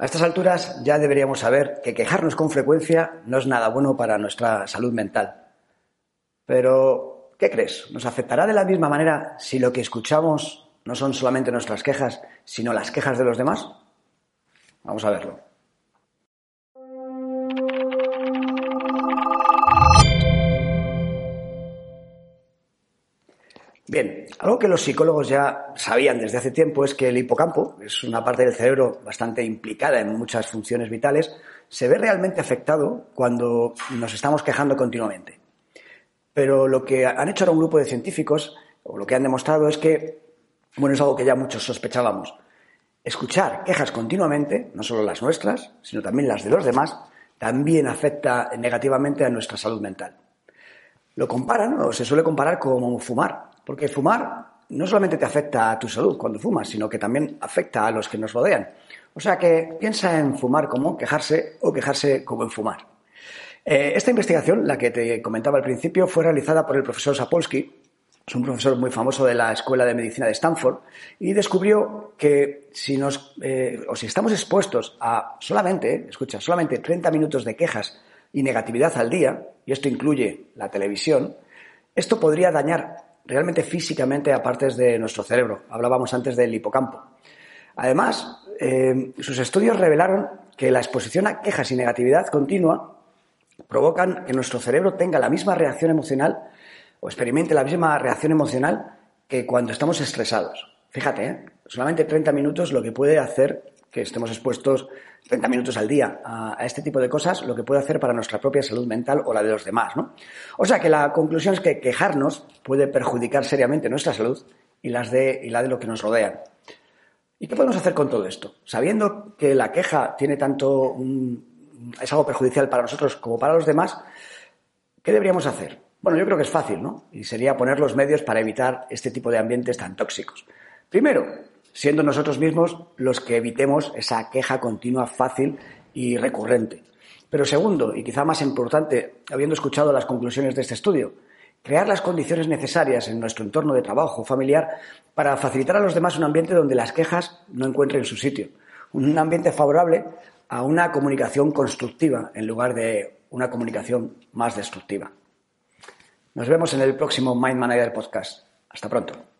A estas alturas ya deberíamos saber que quejarnos con frecuencia no es nada bueno para nuestra salud mental. Pero, ¿qué crees? ¿Nos afectará de la misma manera si lo que escuchamos no son solamente nuestras quejas, sino las quejas de los demás? Vamos a verlo. Bien, algo que los psicólogos ya sabían desde hace tiempo es que el hipocampo, es una parte del cerebro bastante implicada en muchas funciones vitales, se ve realmente afectado cuando nos estamos quejando continuamente. Pero lo que han hecho ahora un grupo de científicos, o lo que han demostrado es que, bueno, es algo que ya muchos sospechábamos. Escuchar quejas continuamente, no solo las nuestras, sino también las de los demás, también afecta negativamente a nuestra salud mental. Lo comparan, o se suele comparar como fumar. Porque fumar no solamente te afecta a tu salud cuando fumas, sino que también afecta a los que nos rodean. O sea que piensa en fumar como quejarse o quejarse como en fumar. Eh, esta investigación, la que te comentaba al principio, fue realizada por el profesor Sapolsky, es un profesor muy famoso de la Escuela de Medicina de Stanford, y descubrió que si nos, eh, o si estamos expuestos a solamente, escucha, solamente 30 minutos de quejas y negatividad al día, y esto incluye la televisión, esto podría dañar realmente físicamente a partes de nuestro cerebro. Hablábamos antes del hipocampo. Además, eh, sus estudios revelaron que la exposición a quejas y negatividad continua provocan que nuestro cerebro tenga la misma reacción emocional o experimente la misma reacción emocional que cuando estamos estresados. Fíjate, ¿eh? solamente 30 minutos lo que puede hacer que estemos expuestos 30 minutos al día a, este tipo de cosas, lo que puede hacer para nuestra propia salud mental o la de los demás. ¿no? O sea que la conclusión es que quejarnos puede perjudicar seriamente nuestra salud y, las de, y la de lo que nos rodean. ¿Y qué podemos hacer con todo esto? Sabiendo que la queja tiene tanto es algo perjudicial para nosotros como para los demás, ¿qué deberíamos hacer? Bueno, yo creo que es fácil, ¿no? Y sería poner los medios para evitar este tipo de ambientes tan tóxicos. Primero, siendo nosotros mismos los que evitemos esa queja continua fácil y recurrente. Pero segundo, y quizá más importante, habiendo escuchado las conclusiones de este estudio, crear las condiciones necesarias en nuestro entorno de trabajo familiar para facilitar a los demás un ambiente donde las quejas no encuentren su sitio. Un ambiente favorable a una comunicación constructiva en lugar de una comunicación más destructiva. Nos vemos en el próximo Mind Manager Podcast. Hasta pronto.